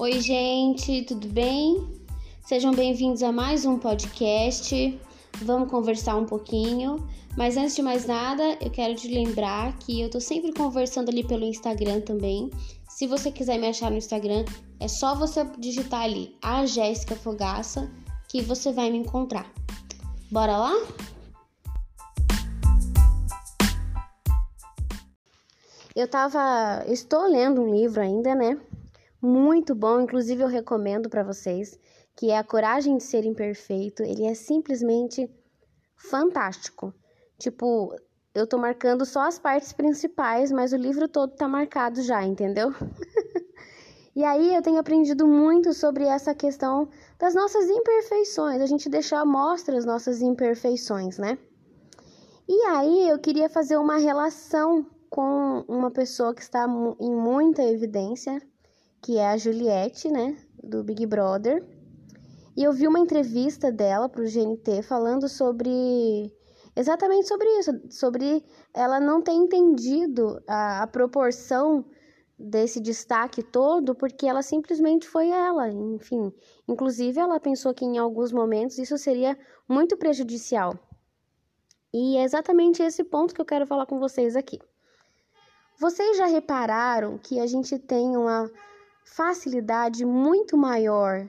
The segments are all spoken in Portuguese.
Oi, gente, tudo bem? Sejam bem-vindos a mais um podcast. Vamos conversar um pouquinho. Mas antes de mais nada, eu quero te lembrar que eu tô sempre conversando ali pelo Instagram também. Se você quiser me achar no Instagram, é só você digitar ali a Jéssica Fogaça que você vai me encontrar. Bora lá? Eu tava, estou lendo um livro ainda, né? Muito bom, inclusive eu recomendo para vocês, que é A Coragem de Ser Imperfeito. Ele é simplesmente fantástico. Tipo, eu tô marcando só as partes principais, mas o livro todo tá marcado já, entendeu? e aí eu tenho aprendido muito sobre essa questão das nossas imperfeições, a gente deixar mostra as nossas imperfeições, né? E aí eu queria fazer uma relação com uma pessoa que está em muita evidência, que é a Juliette, né, do Big Brother. E eu vi uma entrevista dela para o GNT falando sobre exatamente sobre isso, sobre ela não ter entendido a, a proporção desse destaque todo, porque ela simplesmente foi ela, enfim. Inclusive, ela pensou que em alguns momentos isso seria muito prejudicial. E é exatamente esse ponto que eu quero falar com vocês aqui. Vocês já repararam que a gente tem uma facilidade muito maior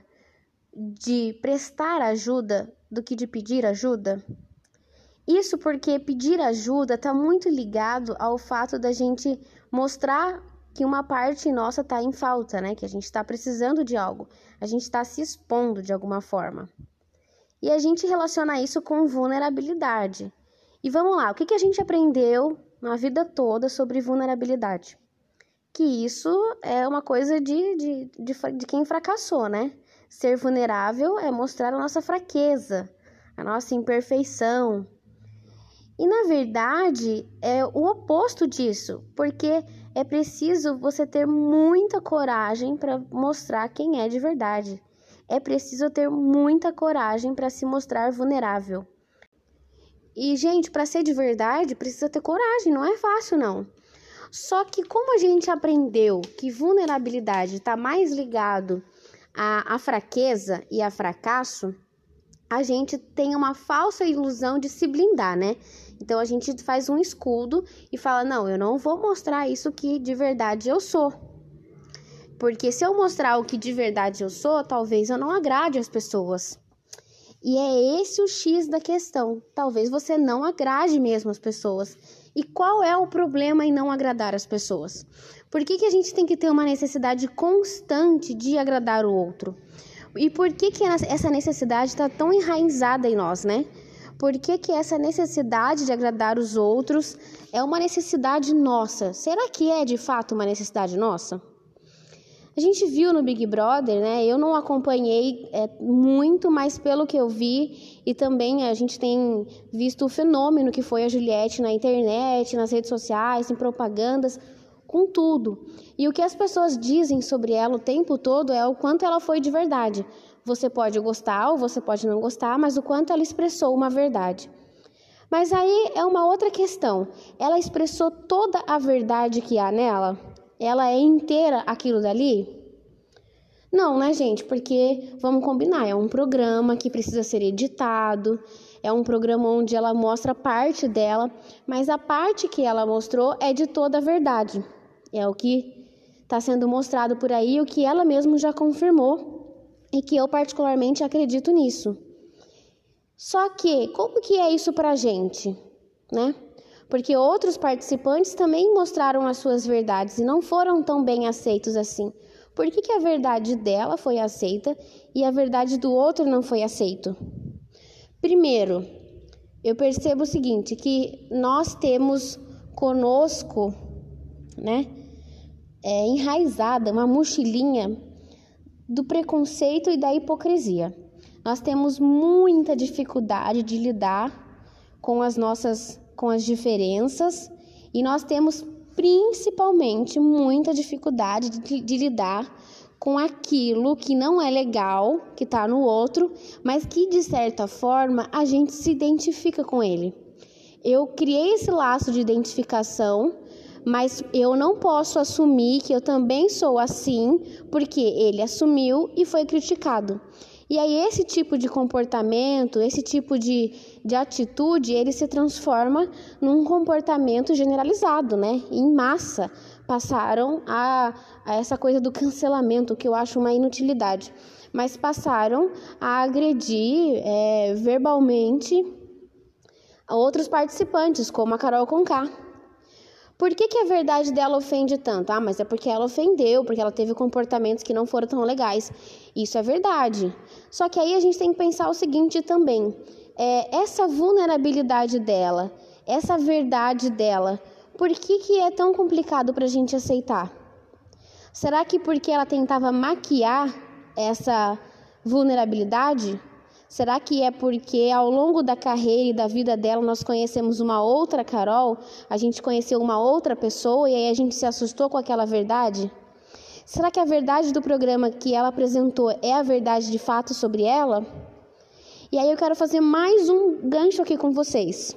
de prestar ajuda do que de pedir ajuda? Isso porque pedir ajuda está muito ligado ao fato da gente mostrar que uma parte nossa está em falta, né? Que a gente está precisando de algo, a gente está se expondo de alguma forma. E a gente relaciona isso com vulnerabilidade. E vamos lá, o que, que a gente aprendeu na vida toda sobre vulnerabilidade. Que isso é uma coisa de, de, de, de quem fracassou, né? Ser vulnerável é mostrar a nossa fraqueza, a nossa imperfeição. E na verdade é o oposto disso, porque é preciso você ter muita coragem para mostrar quem é de verdade. É preciso ter muita coragem para se mostrar vulnerável. E, gente, para ser de verdade, precisa ter coragem, não é fácil, não. Só que, como a gente aprendeu que vulnerabilidade está mais ligado à, à fraqueza e a fracasso, a gente tem uma falsa ilusão de se blindar, né? Então a gente faz um escudo e fala: não, eu não vou mostrar isso que de verdade eu sou. Porque se eu mostrar o que de verdade eu sou, talvez eu não agrade as pessoas. E é esse o X da questão. Talvez você não agrade mesmo as pessoas. E qual é o problema em não agradar as pessoas? Por que, que a gente tem que ter uma necessidade constante de agradar o outro? E por que, que essa necessidade está tão enraizada em nós, né? Por que, que essa necessidade de agradar os outros é uma necessidade nossa? Será que é de fato uma necessidade nossa? A gente viu no Big Brother, né? Eu não acompanhei é, muito, mas pelo que eu vi, e também a gente tem visto o fenômeno que foi a Juliette na internet, nas redes sociais, em propagandas, com tudo. E o que as pessoas dizem sobre ela o tempo todo é o quanto ela foi de verdade. Você pode gostar ou você pode não gostar, mas o quanto ela expressou uma verdade. Mas aí é uma outra questão. Ela expressou toda a verdade que há nela? Ela é inteira aquilo dali? Não, né, gente? Porque vamos combinar, é um programa que precisa ser editado, é um programa onde ela mostra parte dela, mas a parte que ela mostrou é de toda a verdade. É o que está sendo mostrado por aí, o que ela mesma já confirmou e que eu particularmente acredito nisso. Só que, como que é isso pra gente, né? Porque outros participantes também mostraram as suas verdades e não foram tão bem aceitos assim. Por que, que a verdade dela foi aceita e a verdade do outro não foi aceito? Primeiro, eu percebo o seguinte, que nós temos conosco, né, é, enraizada uma mochilinha do preconceito e da hipocrisia. Nós temos muita dificuldade de lidar com as nossas com as diferenças e nós temos principalmente muita dificuldade de, de lidar com aquilo que não é legal, que está no outro, mas que de certa forma a gente se identifica com ele. Eu criei esse laço de identificação, mas eu não posso assumir que eu também sou assim, porque ele assumiu e foi criticado. E aí esse tipo de comportamento, esse tipo de, de atitude, ele se transforma num comportamento generalizado, né? Em massa. Passaram a, a essa coisa do cancelamento, que eu acho uma inutilidade. Mas passaram a agredir é, verbalmente outros participantes, como a Carol Conká. Por que, que a verdade dela ofende tanto? Ah, mas é porque ela ofendeu, porque ela teve comportamentos que não foram tão legais. Isso é verdade. Só que aí a gente tem que pensar o seguinte também: é, essa vulnerabilidade dela, essa verdade dela, por que, que é tão complicado para a gente aceitar? Será que porque ela tentava maquiar essa vulnerabilidade? Será que é porque ao longo da carreira e da vida dela nós conhecemos uma outra Carol? A gente conheceu uma outra pessoa e aí a gente se assustou com aquela verdade? Será que a verdade do programa que ela apresentou é a verdade de fato sobre ela? E aí eu quero fazer mais um gancho aqui com vocês.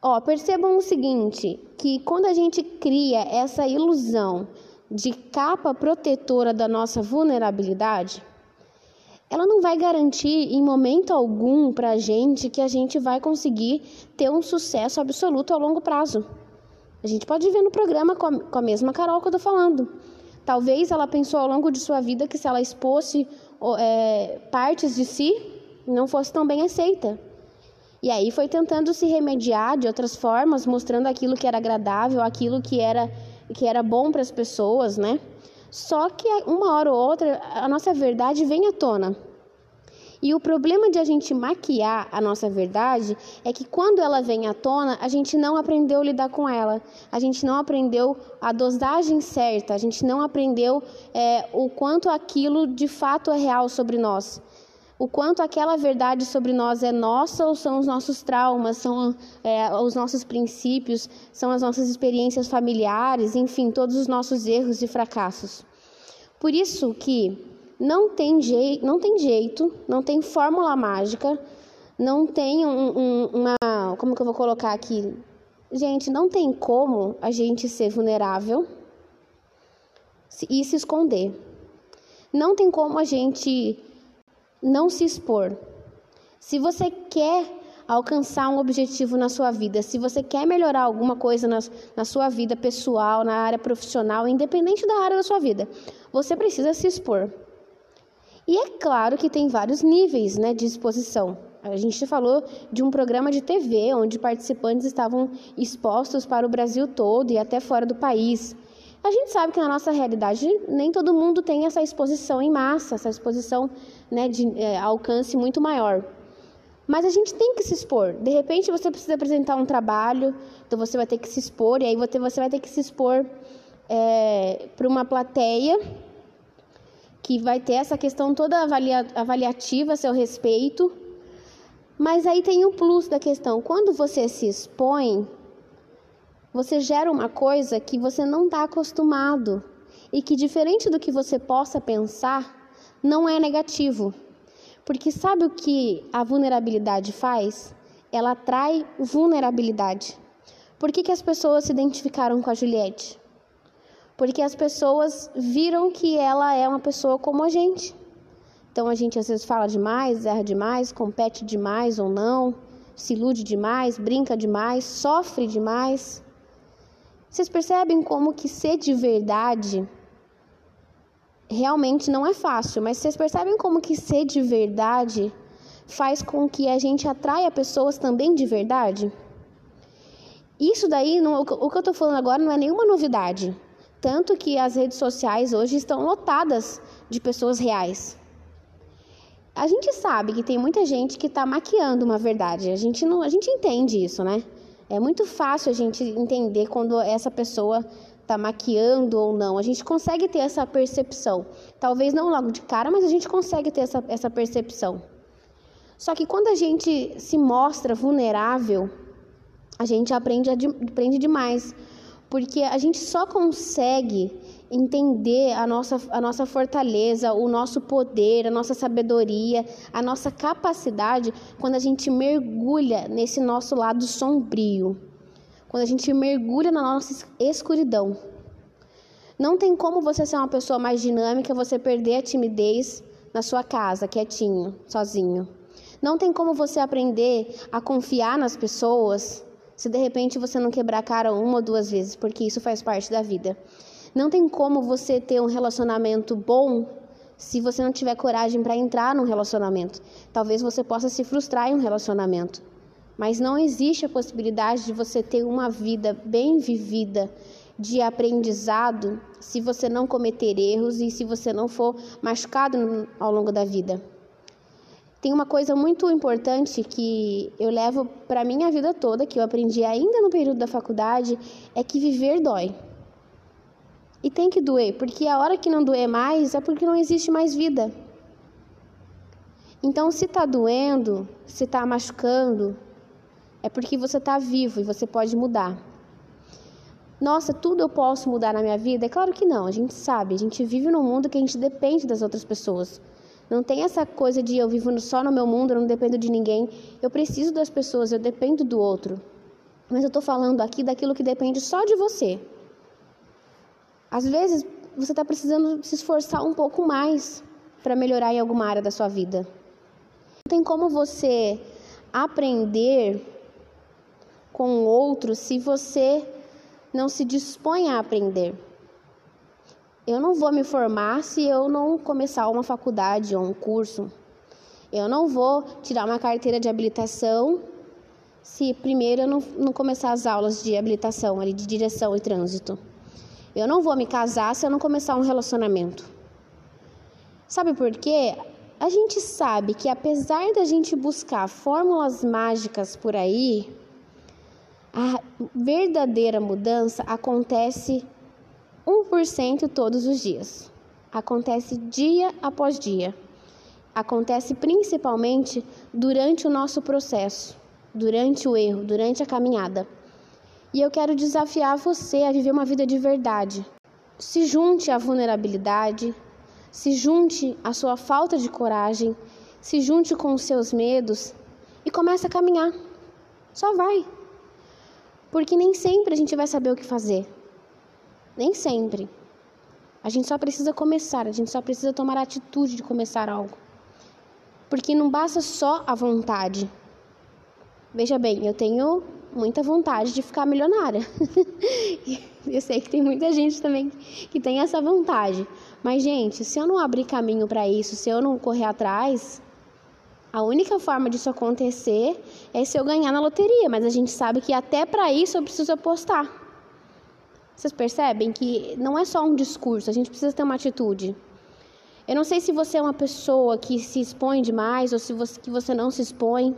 Ó, percebam o seguinte, que quando a gente cria essa ilusão de capa protetora da nossa vulnerabilidade, ela não vai garantir em momento algum para a gente que a gente vai conseguir ter um sucesso absoluto a longo prazo. A gente pode ver no programa com a, com a mesma Carol que eu estou falando. Talvez ela pensou ao longo de sua vida que se ela expôsse é, partes de si, não fosse tão bem aceita. E aí foi tentando se remediar de outras formas, mostrando aquilo que era agradável, aquilo que era, que era bom para as pessoas, né? Só que uma hora ou outra a nossa verdade vem à tona. E o problema de a gente maquiar a nossa verdade é que quando ela vem à tona, a gente não aprendeu a lidar com ela, a gente não aprendeu a dosagem certa, a gente não aprendeu é, o quanto aquilo de fato é real sobre nós. O quanto aquela verdade sobre nós é nossa ou são os nossos traumas, são é, os nossos princípios, são as nossas experiências familiares, enfim, todos os nossos erros e fracassos. Por isso que não tem, jeito, não tem jeito, não tem fórmula mágica, não tem um, um, uma. Como que eu vou colocar aqui? Gente, não tem como a gente ser vulnerável e se esconder. Não tem como a gente não se expor. Se você quer alcançar um objetivo na sua vida, se você quer melhorar alguma coisa na, na sua vida pessoal, na área profissional, independente da área da sua vida, você precisa se expor. E é claro que tem vários níveis né, de exposição. A gente falou de um programa de TV onde participantes estavam expostos para o Brasil todo e até fora do país. A gente sabe que na nossa realidade nem todo mundo tem essa exposição em massa, essa exposição né, de é, alcance muito maior. Mas a gente tem que se expor. De repente você precisa apresentar um trabalho, então você vai ter que se expor, e aí você vai ter que se expor é, para uma plateia que vai ter essa questão toda avalia, avaliativa a seu respeito. Mas aí tem o plus da questão. Quando você se expõe, você gera uma coisa que você não está acostumado e que, diferente do que você possa pensar, não é negativo. Porque sabe o que a vulnerabilidade faz? Ela atrai vulnerabilidade. Por que, que as pessoas se identificaram com a Juliette? Porque as pessoas viram que ela é uma pessoa como a gente. Então a gente às vezes fala demais, erra demais, compete demais ou não, se ilude demais, brinca demais, sofre demais. Vocês percebem como que ser de verdade realmente não é fácil, mas vocês percebem como que ser de verdade faz com que a gente atraia pessoas também de verdade? Isso daí, não, o que eu estou falando agora não é nenhuma novidade. Tanto que as redes sociais hoje estão lotadas de pessoas reais. A gente sabe que tem muita gente que está maquiando uma verdade. A gente não, a gente entende isso, né? É muito fácil a gente entender quando essa pessoa está maquiando ou não. A gente consegue ter essa percepção. Talvez não logo de cara, mas a gente consegue ter essa, essa percepção. Só que quando a gente se mostra vulnerável, a gente aprende, aprende demais. Porque a gente só consegue entender a nossa, a nossa fortaleza, o nosso poder, a nossa sabedoria, a nossa capacidade quando a gente mergulha nesse nosso lado sombrio quando a gente mergulha na nossa escuridão. Não tem como você ser uma pessoa mais dinâmica, você perder a timidez na sua casa, quietinho, sozinho. Não tem como você aprender a confiar nas pessoas se de repente você não quebrar a cara uma ou duas vezes, porque isso faz parte da vida. Não tem como você ter um relacionamento bom se você não tiver coragem para entrar num relacionamento. Talvez você possa se frustrar em um relacionamento. Mas não existe a possibilidade de você ter uma vida bem vivida, de aprendizado, se você não cometer erros e se você não for machucado ao longo da vida. Tem uma coisa muito importante que eu levo para minha vida toda, que eu aprendi ainda no período da faculdade, é que viver dói. E tem que doer, porque a hora que não doer mais é porque não existe mais vida. Então, se está doendo, se está machucando, é porque você está vivo e você pode mudar. Nossa, tudo eu posso mudar na minha vida? É claro que não, a gente sabe, a gente vive num mundo que a gente depende das outras pessoas. Não tem essa coisa de eu vivo só no meu mundo, eu não dependo de ninguém. Eu preciso das pessoas, eu dependo do outro. Mas eu estou falando aqui daquilo que depende só de você. Às vezes, você está precisando se esforçar um pouco mais para melhorar em alguma área da sua vida. Não tem como você aprender com outro se você não se dispõe a aprender. Eu não vou me formar se eu não começar uma faculdade ou um curso. Eu não vou tirar uma carteira de habilitação se primeiro eu não, não começar as aulas de habilitação ali de direção e trânsito. Eu não vou me casar se eu não começar um relacionamento. Sabe por quê? A gente sabe que apesar da gente buscar fórmulas mágicas por aí, a verdadeira mudança acontece 1% todos os dias. Acontece dia após dia. Acontece principalmente durante o nosso processo, durante o erro, durante a caminhada. E eu quero desafiar você a viver uma vida de verdade. Se junte à vulnerabilidade, se junte à sua falta de coragem, se junte com os seus medos e comece a caminhar. Só vai. Porque nem sempre a gente vai saber o que fazer. Nem sempre. A gente só precisa começar, a gente só precisa tomar a atitude de começar algo. Porque não basta só a vontade. Veja bem, eu tenho muita vontade de ficar milionária. eu sei que tem muita gente também que tem essa vontade. Mas, gente, se eu não abrir caminho para isso, se eu não correr atrás, a única forma disso acontecer é se eu ganhar na loteria. Mas a gente sabe que até para isso eu preciso apostar. Vocês percebem que não é só um discurso, a gente precisa ter uma atitude. Eu não sei se você é uma pessoa que se expõe demais ou se você, que você não se expõe.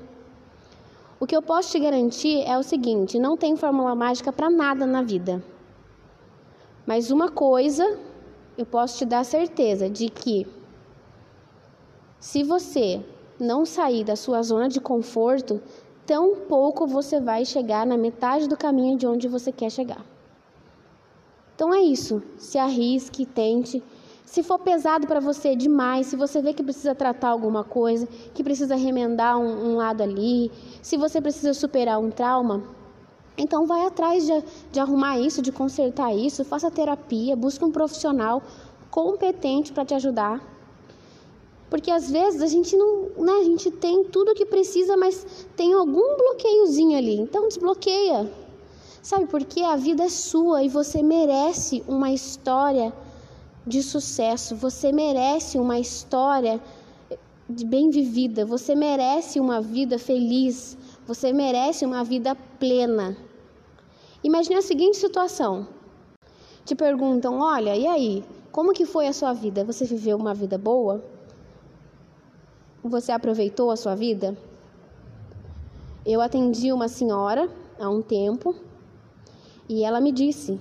O que eu posso te garantir é o seguinte: não tem fórmula mágica para nada na vida. Mas uma coisa eu posso te dar certeza de que se você não sair da sua zona de conforto, tão pouco você vai chegar na metade do caminho de onde você quer chegar. Então é isso. Se arrisque, tente. Se for pesado para você demais, se você vê que precisa tratar alguma coisa, que precisa remendar um, um lado ali, se você precisa superar um trauma, então vai atrás de, de arrumar isso, de consertar isso, faça terapia, busque um profissional competente para te ajudar. Porque às vezes a gente não, né, a gente tem tudo o que precisa, mas tem algum bloqueiozinho ali. Então desbloqueia. Sabe por quê? A vida é sua e você merece uma história de sucesso, você merece uma história bem vivida, você merece uma vida feliz, você merece uma vida plena. Imagine a seguinte situação: te perguntam, olha, e aí, como que foi a sua vida? Você viveu uma vida boa? Você aproveitou a sua vida? Eu atendi uma senhora há um tempo e ela me disse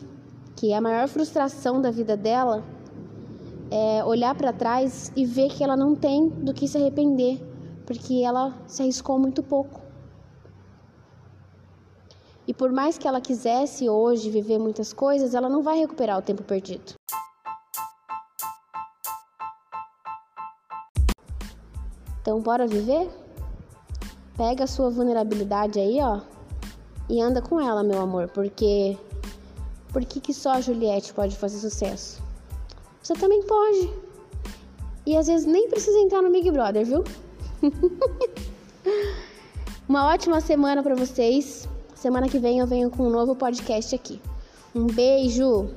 que a maior frustração da vida dela é, olhar para trás e ver que ela não tem do que se arrepender, porque ela se arriscou muito pouco. E por mais que ela quisesse hoje viver muitas coisas, ela não vai recuperar o tempo perdido. Então, bora viver? Pega a sua vulnerabilidade aí, ó, e anda com ela, meu amor, porque por que, que só a Juliette pode fazer sucesso? Você também pode. E às vezes nem precisa entrar no Big Brother, viu? Uma ótima semana para vocês. Semana que vem eu venho com um novo podcast aqui. Um beijo!